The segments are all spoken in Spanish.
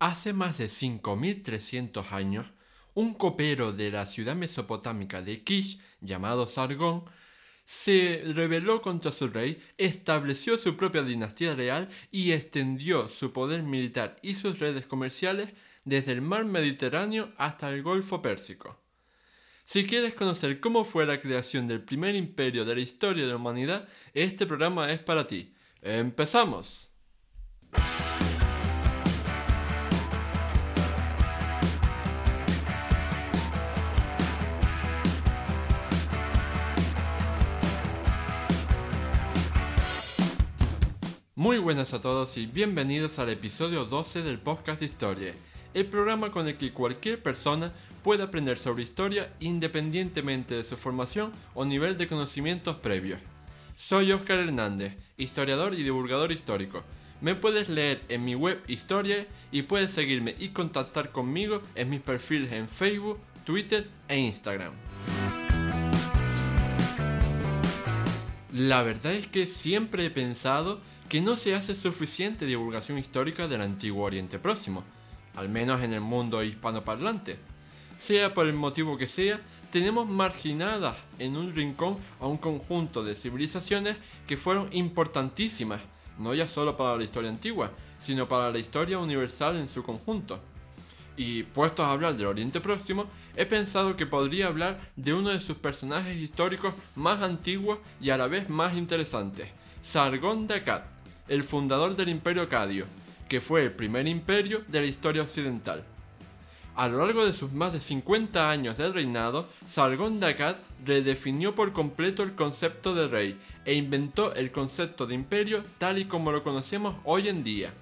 Hace más de 5.300 años, un copero de la ciudad mesopotámica de Kish, llamado Sargón, se rebeló contra su rey, estableció su propia dinastía real y extendió su poder militar y sus redes comerciales desde el mar Mediterráneo hasta el Golfo Pérsico. Si quieres conocer cómo fue la creación del primer imperio de la historia de la humanidad, este programa es para ti. ¡Empezamos! Muy buenas a todos y bienvenidos al episodio 12 del podcast Historia, el programa con el que cualquier persona puede aprender sobre historia independientemente de su formación o nivel de conocimientos previos. Soy Oscar Hernández, historiador y divulgador histórico. Me puedes leer en mi web Historia y puedes seguirme y contactar conmigo en mis perfiles en Facebook, Twitter e Instagram. La verdad es que siempre he pensado que no se hace suficiente divulgación histórica del antiguo Oriente Próximo, al menos en el mundo hispanoparlante. Sea por el motivo que sea, tenemos marginadas en un rincón a un conjunto de civilizaciones que fueron importantísimas, no ya solo para la historia antigua, sino para la historia universal en su conjunto. Y puestos a hablar del Oriente Próximo, he pensado que podría hablar de uno de sus personajes históricos más antiguos y a la vez más interesantes, Sargón de Akkad, el fundador del imperio acadio, que fue el primer imperio de la historia occidental. A lo largo de sus más de 50 años de reinado, Sargón de redefinió por completo el concepto de rey e inventó el concepto de imperio tal y como lo conocemos hoy en día.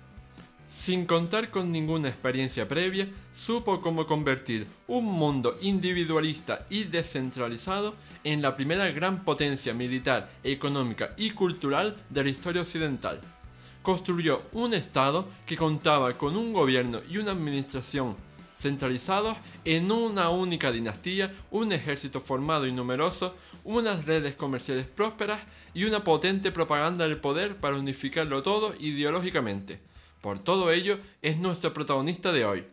Sin contar con ninguna experiencia previa, supo cómo convertir un mundo individualista y descentralizado en la primera gran potencia militar, económica y cultural de la historia occidental construyó un Estado que contaba con un gobierno y una administración centralizados en una única dinastía, un ejército formado y numeroso, unas redes comerciales prósperas y una potente propaganda del poder para unificarlo todo ideológicamente. Por todo ello, es nuestro protagonista de hoy.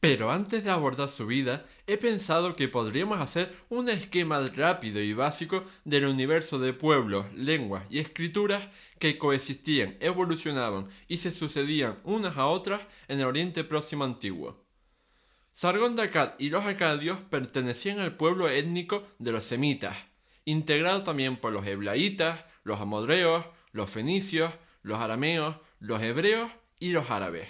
Pero antes de abordar su vida, he pensado que podríamos hacer un esquema rápido y básico del universo de pueblos, lenguas y escrituras que coexistían, evolucionaban y se sucedían unas a otras en el Oriente Próximo antiguo. Sargón de Akkad y los acadios pertenecían al pueblo étnico de los semitas, integrado también por los heblaitas, los amodreos, los fenicios, los arameos, los hebreos y los árabes.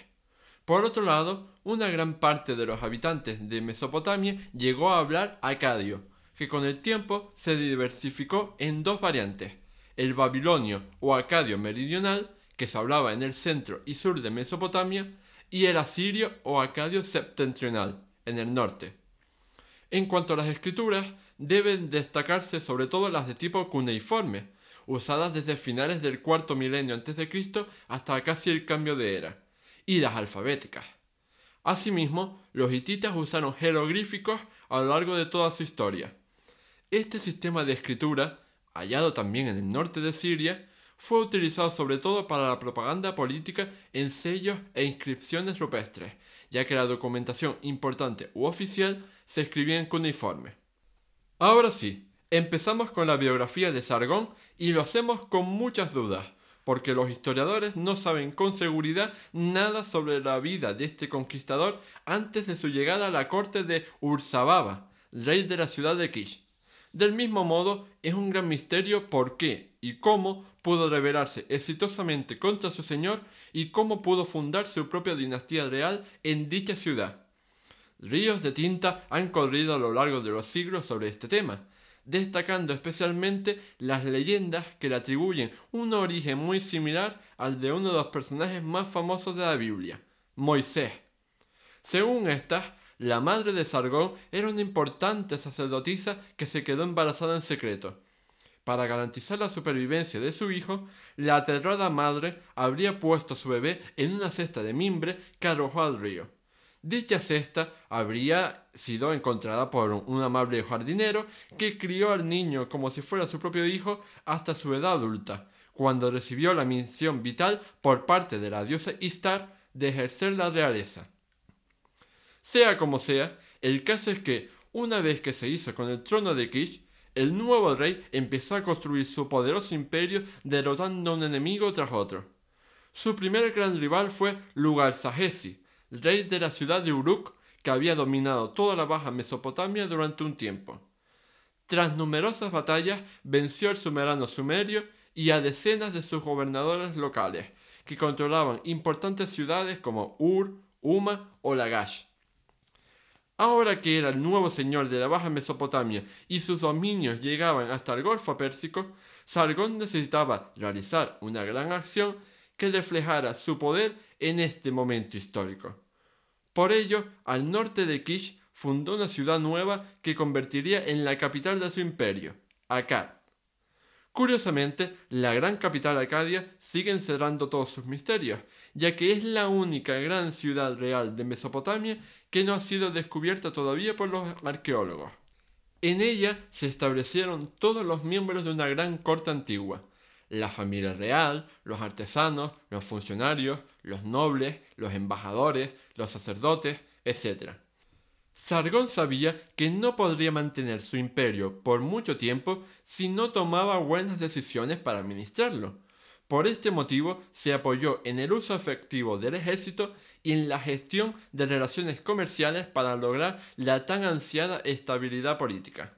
Por otro lado, una gran parte de los habitantes de Mesopotamia llegó a hablar acadio, que con el tiempo se diversificó en dos variantes, el babilonio o acadio meridional, que se hablaba en el centro y sur de Mesopotamia, y el asirio o acadio septentrional, en el norte. En cuanto a las escrituras, deben destacarse sobre todo las de tipo cuneiforme, usadas desde finales del cuarto milenio Cristo hasta casi el cambio de era y las alfabéticas. Asimismo, los hititas usaron jeroglíficos a lo largo de toda su historia. Este sistema de escritura, hallado también en el norte de Siria, fue utilizado sobre todo para la propaganda política en sellos e inscripciones rupestres, ya que la documentación importante u oficial se escribía en cuneiforme. Ahora sí, empezamos con la biografía de Sargón y lo hacemos con muchas dudas, porque los historiadores no saben con seguridad nada sobre la vida de este conquistador antes de su llegada a la corte de Ursababa, rey de la ciudad de Kish. Del mismo modo, es un gran misterio por qué y cómo pudo rebelarse exitosamente contra su señor y cómo pudo fundar su propia dinastía real en dicha ciudad. Ríos de tinta han corrido a lo largo de los siglos sobre este tema, destacando especialmente las leyendas que le atribuyen un origen muy similar al de uno de los personajes más famosos de la Biblia, Moisés. Según estas, la madre de Sargón era una importante sacerdotisa que se quedó embarazada en secreto. Para garantizar la supervivencia de su hijo, la aterrada madre habría puesto a su bebé en una cesta de mimbre que arrojó al río. Dicha cesta habría sido encontrada por un amable jardinero que crió al niño como si fuera su propio hijo hasta su edad adulta, cuando recibió la misión vital por parte de la diosa Istar de ejercer la realeza. Sea como sea, el caso es que, una vez que se hizo con el trono de Kish, el nuevo rey empezó a construir su poderoso imperio derrotando a un enemigo tras otro. Su primer gran rival fue Lugar-Sahesi, rey de la ciudad de Uruk, que había dominado toda la baja Mesopotamia durante un tiempo. Tras numerosas batallas, venció al soberano sumerio y a decenas de sus gobernadores locales, que controlaban importantes ciudades como Ur, Uma o Lagash. Ahora que era el nuevo señor de la Baja Mesopotamia y sus dominios llegaban hasta el Golfo Pérsico, Sargón necesitaba realizar una gran acción que reflejara su poder en este momento histórico. Por ello, al norte de Kish fundó una ciudad nueva que convertiría en la capital de su imperio, Akkad. Curiosamente, la gran capital Acadia sigue encerrando todos sus misterios, ya que es la única gran ciudad real de Mesopotamia que no ha sido descubierta todavía por los arqueólogos. En ella se establecieron todos los miembros de una gran corte antigua, la familia real, los artesanos, los funcionarios, los nobles, los embajadores, los sacerdotes, etc. Sargón sabía que no podría mantener su imperio por mucho tiempo si no tomaba buenas decisiones para administrarlo. Por este motivo se apoyó en el uso efectivo del ejército y en la gestión de relaciones comerciales para lograr la tan ansiada estabilidad política.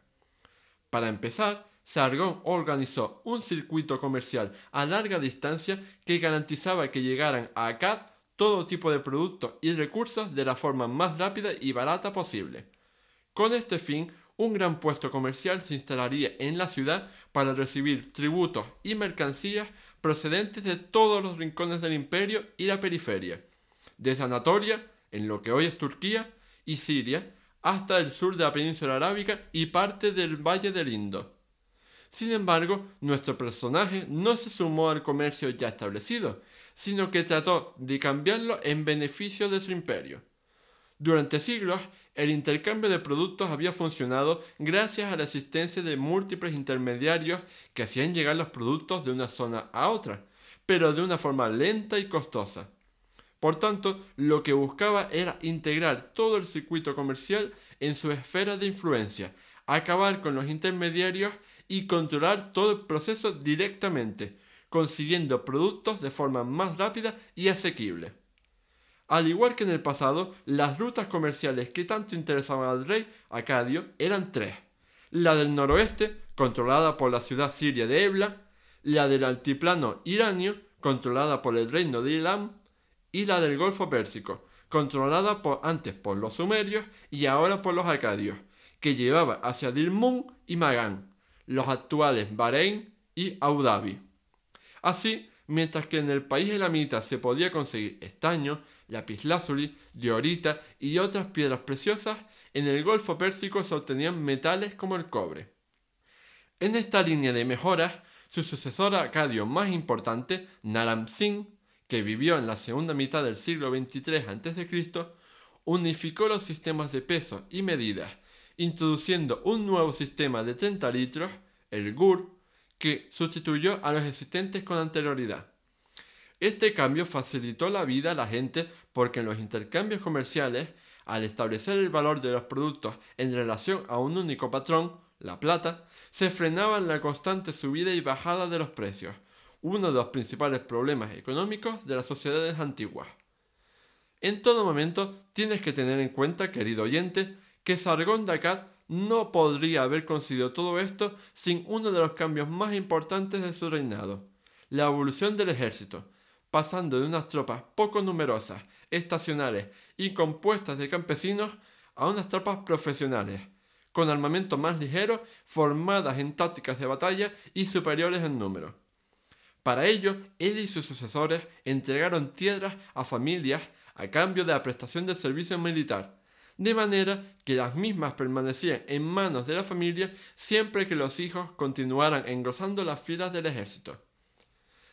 Para empezar, Sargón organizó un circuito comercial a larga distancia que garantizaba que llegaran a Akkad todo tipo de productos y recursos de la forma más rápida y barata posible. Con este fin, un gran puesto comercial se instalaría en la ciudad para recibir tributos y mercancías procedentes de todos los rincones del imperio y la periferia, desde Anatolia, en lo que hoy es Turquía, y Siria, hasta el sur de la península arábica y parte del Valle del Indo. Sin embargo, nuestro personaje no se sumó al comercio ya establecido, sino que trató de cambiarlo en beneficio de su imperio. Durante siglos, el intercambio de productos había funcionado gracias a la existencia de múltiples intermediarios que hacían llegar los productos de una zona a otra, pero de una forma lenta y costosa. Por tanto, lo que buscaba era integrar todo el circuito comercial en su esfera de influencia, acabar con los intermediarios y controlar todo el proceso directamente, consiguiendo productos de forma más rápida y asequible. Al igual que en el pasado, las rutas comerciales que tanto interesaban al rey Acadio eran tres. La del noroeste, controlada por la ciudad siria de Ebla, la del altiplano iranio, controlada por el reino de Ilam, y la del Golfo Pérsico, controlada antes por los sumerios y ahora por los acadios, que llevaba hacia Dilmun y Magan, los actuales Bahrein y Abu Dhabi. Así, mientras que en el país elamita se podía conseguir estaño, lapislázuli, diorita y otras piedras preciosas, en el Golfo Pérsico se obtenían metales como el cobre. En esta línea de mejoras, su sucesor acadio más importante, Naram Sin, que vivió en la segunda mitad del siglo XXIII a.C., unificó los sistemas de peso y medidas, introduciendo un nuevo sistema de 30 litros, el GUR, que sustituyó a los existentes con anterioridad. Este cambio facilitó la vida a la gente porque en los intercambios comerciales, al establecer el valor de los productos en relación a un único patrón, la plata, se frenaba la constante subida y bajada de los precios, uno de los principales problemas económicos de las sociedades antiguas. En todo momento tienes que tener en cuenta, querido oyente, que Sargón de Akkad no podría haber conseguido todo esto sin uno de los cambios más importantes de su reinado, la evolución del ejército, pasando de unas tropas poco numerosas, estacionales y compuestas de campesinos a unas tropas profesionales, con armamento más ligero, formadas en tácticas de batalla y superiores en número. Para ello, él y sus sucesores entregaron tierras a familias a cambio de la prestación del servicio militar, de manera que las mismas permanecían en manos de la familia siempre que los hijos continuaran engrosando las filas del ejército.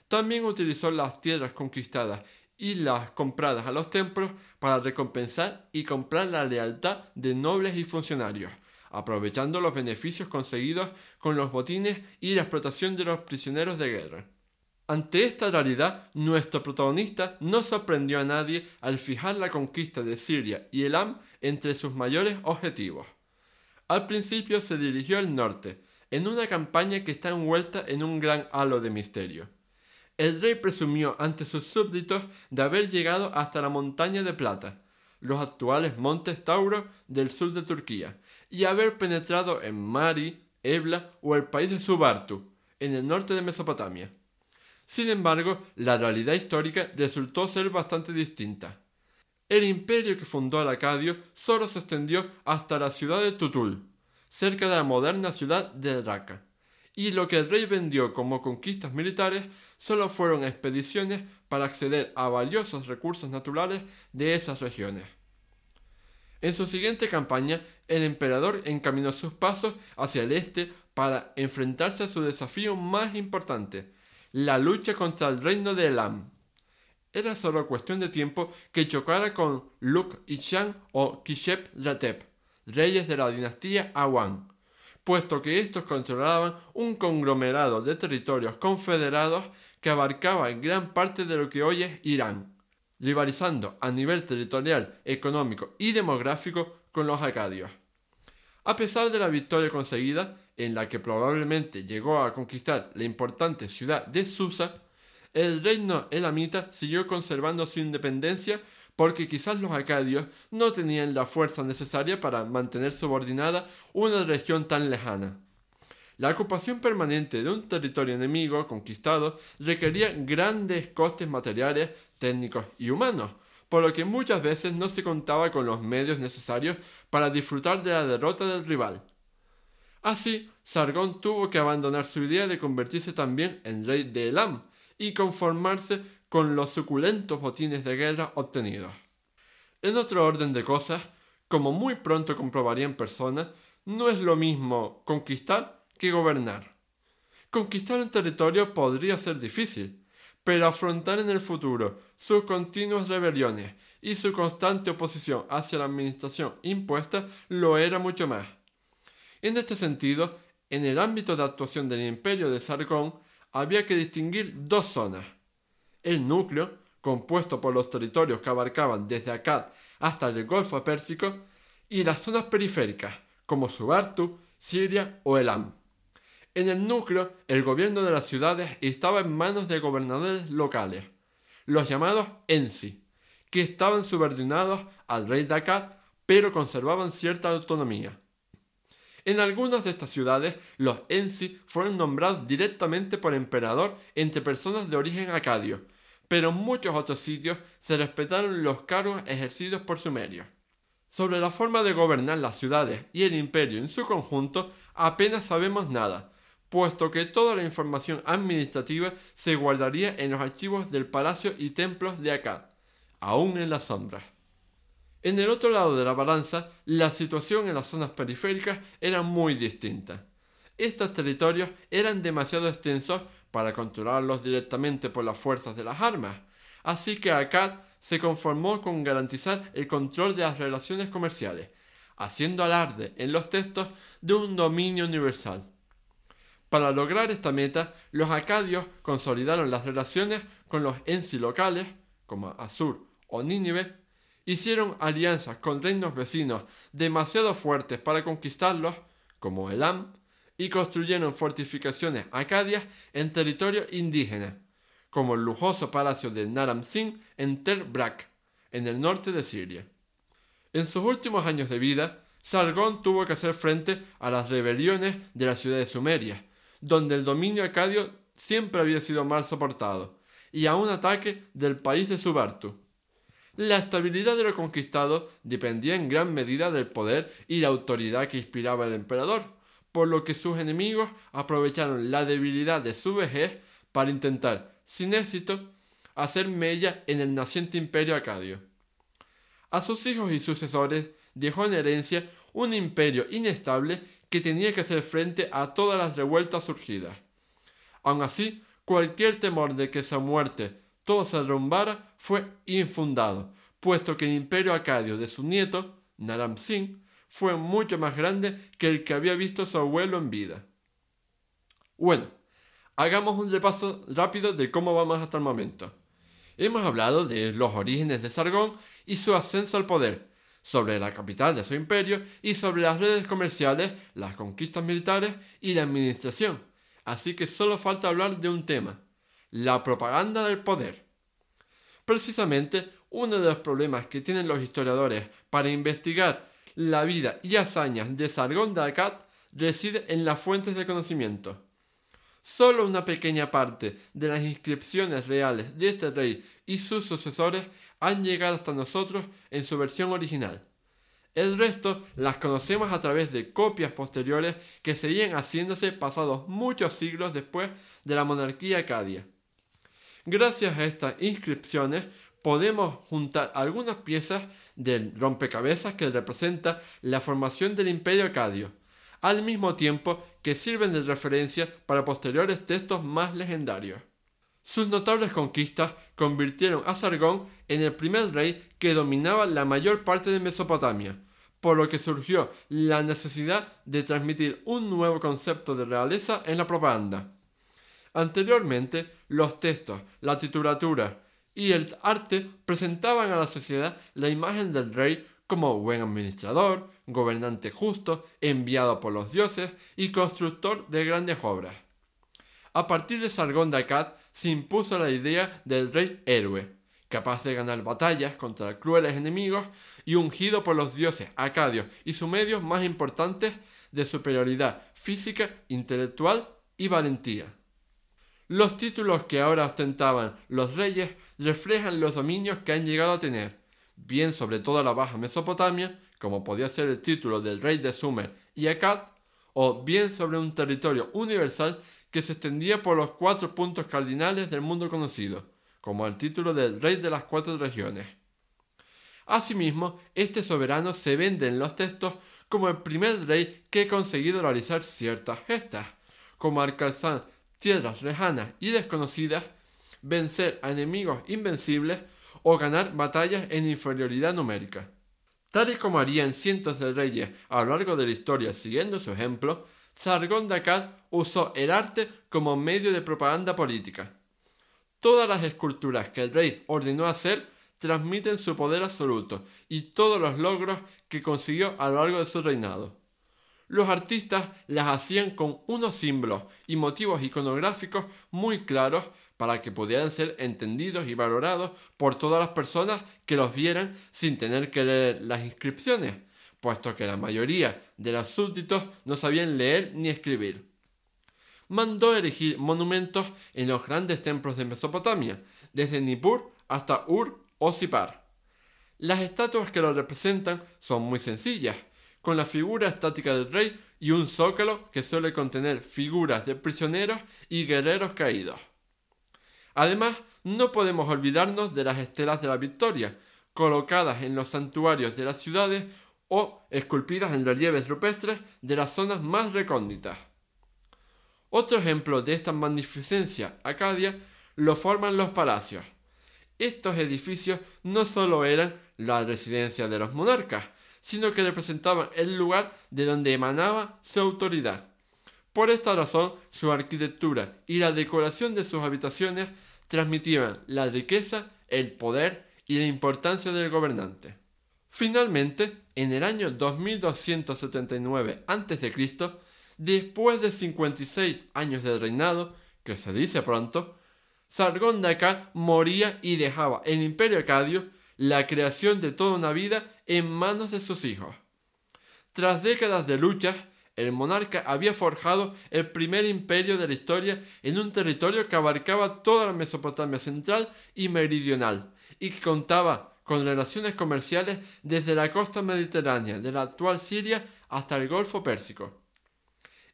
También utilizó las tierras conquistadas y las compradas a los templos para recompensar y comprar la lealtad de nobles y funcionarios, aprovechando los beneficios conseguidos con los botines y la explotación de los prisioneros de guerra. Ante esta realidad, nuestro protagonista no sorprendió a nadie al fijar la conquista de Siria y Elam entre sus mayores objetivos. Al principio se dirigió al norte, en una campaña que está envuelta en un gran halo de misterio. El rey presumió ante sus súbditos de haber llegado hasta la montaña de plata, los actuales montes Tauro del sur de Turquía, y haber penetrado en Mari, Ebla o el país de Subartu, en el norte de Mesopotamia. Sin embargo, la realidad histórica resultó ser bastante distinta. El imperio que fundó el Acadio solo se extendió hasta la ciudad de Tutul, cerca de la moderna ciudad de Raqqa, y lo que el rey vendió como conquistas militares solo fueron expediciones para acceder a valiosos recursos naturales de esas regiones. En su siguiente campaña, el emperador encaminó sus pasos hacia el este para enfrentarse a su desafío más importante, la lucha contra el reino de Elam. Era solo cuestión de tiempo que chocara con Luk Ishan o Kishep Latep, reyes de la dinastía Awan, puesto que estos controlaban un conglomerado de territorios confederados que abarcaba gran parte de lo que hoy es Irán, rivalizando a nivel territorial, económico y demográfico con los acadios. A pesar de la victoria conseguida, en la que probablemente llegó a conquistar la importante ciudad de Susa, el reino elamita siguió conservando su independencia porque quizás los acadios no tenían la fuerza necesaria para mantener subordinada una región tan lejana. La ocupación permanente de un territorio enemigo conquistado requería grandes costes materiales, técnicos y humanos, por lo que muchas veces no se contaba con los medios necesarios para disfrutar de la derrota del rival. Así, Sargón tuvo que abandonar su idea de convertirse también en rey de Elam y conformarse con los suculentos botines de guerra obtenidos. En otro orden de cosas, como muy pronto comprobaría en persona, no es lo mismo conquistar que gobernar. Conquistar un territorio podría ser difícil, pero afrontar en el futuro sus continuas rebeliones y su constante oposición hacia la administración impuesta lo era mucho más. En este sentido, en el ámbito de actuación del imperio de Sargón había que distinguir dos zonas. El núcleo, compuesto por los territorios que abarcaban desde Akkad hasta el Golfo Pérsico, y las zonas periféricas, como Subartu, Siria o Elam. En el núcleo, el gobierno de las ciudades estaba en manos de gobernadores locales, los llamados Ensi, que estaban subordinados al rey de Akkad, pero conservaban cierta autonomía. En algunas de estas ciudades, los Ensi fueron nombrados directamente por emperador entre personas de origen acadio, pero en muchos otros sitios se respetaron los cargos ejercidos por sumerios. Sobre la forma de gobernar las ciudades y el imperio en su conjunto apenas sabemos nada, puesto que toda la información administrativa se guardaría en los archivos del palacio y templos de Akkad, aún en las sombras. En el otro lado de la balanza, la situación en las zonas periféricas era muy distinta. Estos territorios eran demasiado extensos para controlarlos directamente por las fuerzas de las armas, así que Akkad se conformó con garantizar el control de las relaciones comerciales, haciendo alarde en los textos de un dominio universal. Para lograr esta meta, los acadios consolidaron las relaciones con los ensi locales, como Asur o Nínive, hicieron alianzas con reinos vecinos demasiado fuertes para conquistarlos, como Elam, y construyeron fortificaciones acadias en territorio indígena, como el lujoso palacio de Naram Sin en Ter Brak, en el norte de Siria. En sus últimos años de vida, Sargón tuvo que hacer frente a las rebeliones de la ciudad de Sumeria, donde el dominio acadio siempre había sido mal soportado, y a un ataque del país de Subartu. La estabilidad de lo conquistado dependía en gran medida del poder y la autoridad que inspiraba el emperador, por lo que sus enemigos aprovecharon la debilidad de su vejez para intentar, sin éxito, hacer mella en el naciente imperio acadio. A sus hijos y sucesores dejó en herencia un imperio inestable que tenía que hacer frente a todas las revueltas surgidas. Aun así, cualquier temor de que su muerte todo se derrumbara fue infundado, puesto que el imperio acadio de su nieto, Naram Sin, fue mucho más grande que el que había visto su abuelo en vida. Bueno, Hagamos un repaso rápido de cómo vamos hasta el momento. Hemos hablado de los orígenes de Sargón y su ascenso al poder, sobre la capital de su imperio y sobre las redes comerciales, las conquistas militares y la administración. Así que solo falta hablar de un tema, la propaganda del poder. Precisamente, uno de los problemas que tienen los historiadores para investigar la vida y hazañas de Sargón de Akkad reside en las fuentes de conocimiento. Solo una pequeña parte de las inscripciones reales de este rey y sus sucesores han llegado hasta nosotros en su versión original. El resto las conocemos a través de copias posteriores que seguían haciéndose pasados muchos siglos después de la monarquía acadia. Gracias a estas inscripciones podemos juntar algunas piezas del rompecabezas que representa la formación del imperio acadio, al mismo tiempo que sirven de referencia para posteriores textos más legendarios. Sus notables conquistas convirtieron a Sargón en el primer rey que dominaba la mayor parte de Mesopotamia, por lo que surgió la necesidad de transmitir un nuevo concepto de realeza en la propaganda. Anteriormente, los textos, la titulatura y el arte presentaban a la sociedad la imagen del rey como buen administrador, gobernante justo, enviado por los dioses y constructor de grandes obras. A partir de Sargón de Akkad se impuso la idea del rey héroe, capaz de ganar batallas contra crueles enemigos y ungido por los dioses acadios y sus medios más importantes de superioridad física, intelectual y valentía. Los títulos que ahora ostentaban los reyes reflejan los dominios que han llegado a tener, bien sobre toda la Baja Mesopotamia, como podía ser el título del rey de Sumer y Akkad, o bien sobre un territorio universal que se extendía por los cuatro puntos cardinales del mundo conocido, como el título del rey de las cuatro regiones. Asimismo, este soberano se vende en los textos como el primer rey que ha conseguido realizar ciertas gestas, como alcanzar tierras lejanas y desconocidas, vencer a enemigos invencibles o ganar batallas en inferioridad numérica. Tal y como harían cientos de reyes a lo largo de la historia siguiendo su ejemplo, Sargón de usó el arte como medio de propaganda política. Todas las esculturas que el rey ordenó hacer transmiten su poder absoluto y todos los logros que consiguió a lo largo de su reinado. Los artistas las hacían con unos símbolos y motivos iconográficos muy claros para que pudieran ser entendidos y valorados por todas las personas que los vieran sin tener que leer las inscripciones, puesto que la mayoría de los súbditos no sabían leer ni escribir. Mandó erigir monumentos en los grandes templos de Mesopotamia, desde Nippur hasta Ur o Sipar. Las estatuas que lo representan son muy sencillas, con la figura estática del rey y un zócalo que suele contener figuras de prisioneros y guerreros caídos. Además, no podemos olvidarnos de las estelas de la victoria, colocadas en los santuarios de las ciudades o esculpidas en relieves rupestres de las zonas más recónditas. Otro ejemplo de esta magnificencia acadia lo forman los palacios. Estos edificios no solo eran la residencia de los monarcas, sino que representaban el lugar de donde emanaba su autoridad. Por esta razón, su arquitectura y la decoración de sus habitaciones transmitían la riqueza, el poder y la importancia del gobernante. Finalmente, en el año 2279 a.C., después de 56 años de reinado, que se dice pronto, Sargón de Akkad moría y dejaba el imperio acadio la creación de toda una vida en manos de sus hijos. Tras décadas de luchas, el monarca había forjado el primer imperio de la historia en un territorio que abarcaba toda la Mesopotamia central y meridional, y que contaba con relaciones comerciales desde la costa mediterránea de la actual Siria hasta el Golfo Pérsico.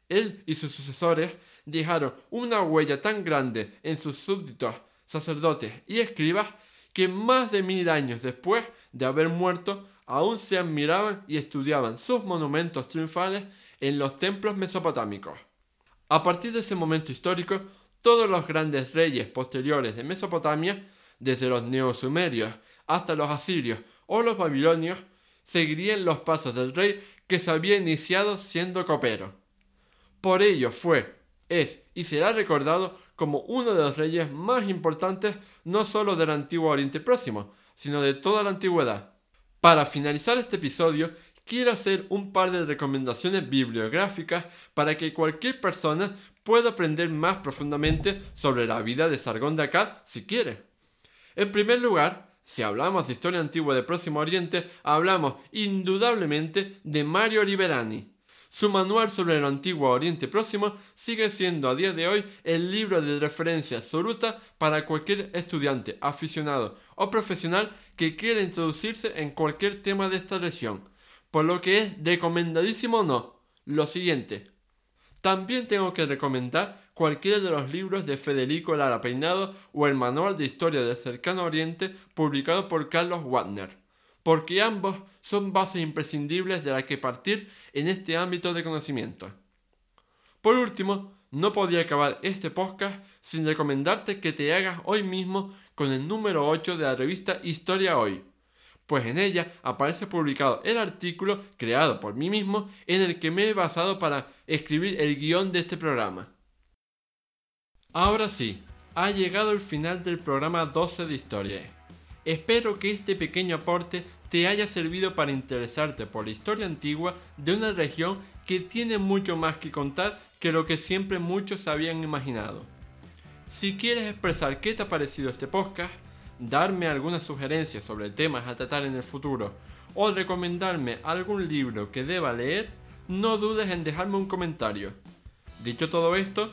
Él y sus sucesores dejaron una huella tan grande en sus súbditos, sacerdotes y escribas que más de mil años después de haber muerto aún se admiraban y estudiaban sus monumentos triunfales en los templos mesopotámicos. A partir de ese momento histórico, todos los grandes reyes posteriores de Mesopotamia, desde los neosumerios hasta los asirios o los babilonios, seguirían los pasos del rey que se había iniciado siendo copero. Por ello fue Es y será recordado como uno de los reyes más importantes no solo del antiguo Oriente Próximo, sino de toda la antigüedad. Para finalizar este episodio, quiero hacer un par de recomendaciones bibliográficas para que cualquier persona pueda aprender más profundamente sobre la vida de Sargón de Akkad si quiere. En primer lugar, si hablamos de historia antigua de Próximo Oriente, hablamos indudablemente de Mario Liberani. Su manual sobre el antiguo Oriente Próximo sigue siendo a día de hoy el libro de referencia absoluta para cualquier estudiante, aficionado o profesional que quiera introducirse en cualquier tema de esta región, por lo que es recomendadísimo no. Lo siguiente. También tengo que recomendar cualquiera de los libros de Federico Lara Peinado o el Manual de Historia del Cercano Oriente publicado por Carlos Wagner porque ambos son bases imprescindibles de las que partir en este ámbito de conocimiento. Por último, no podría acabar este podcast sin recomendarte que te hagas hoy mismo con el número 8 de la revista Historia Hoy, pues en ella aparece publicado el artículo creado por mí mismo en el que me he basado para escribir el guion de este programa. Ahora sí, ha llegado el final del programa 12 de Historia. Espero que este pequeño aporte te haya servido para interesarte por la historia antigua de una región que tiene mucho más que contar que lo que siempre muchos habían imaginado. Si quieres expresar qué te ha parecido este podcast, darme algunas sugerencias sobre temas a tratar en el futuro o recomendarme algún libro que deba leer, no dudes en dejarme un comentario. Dicho todo esto,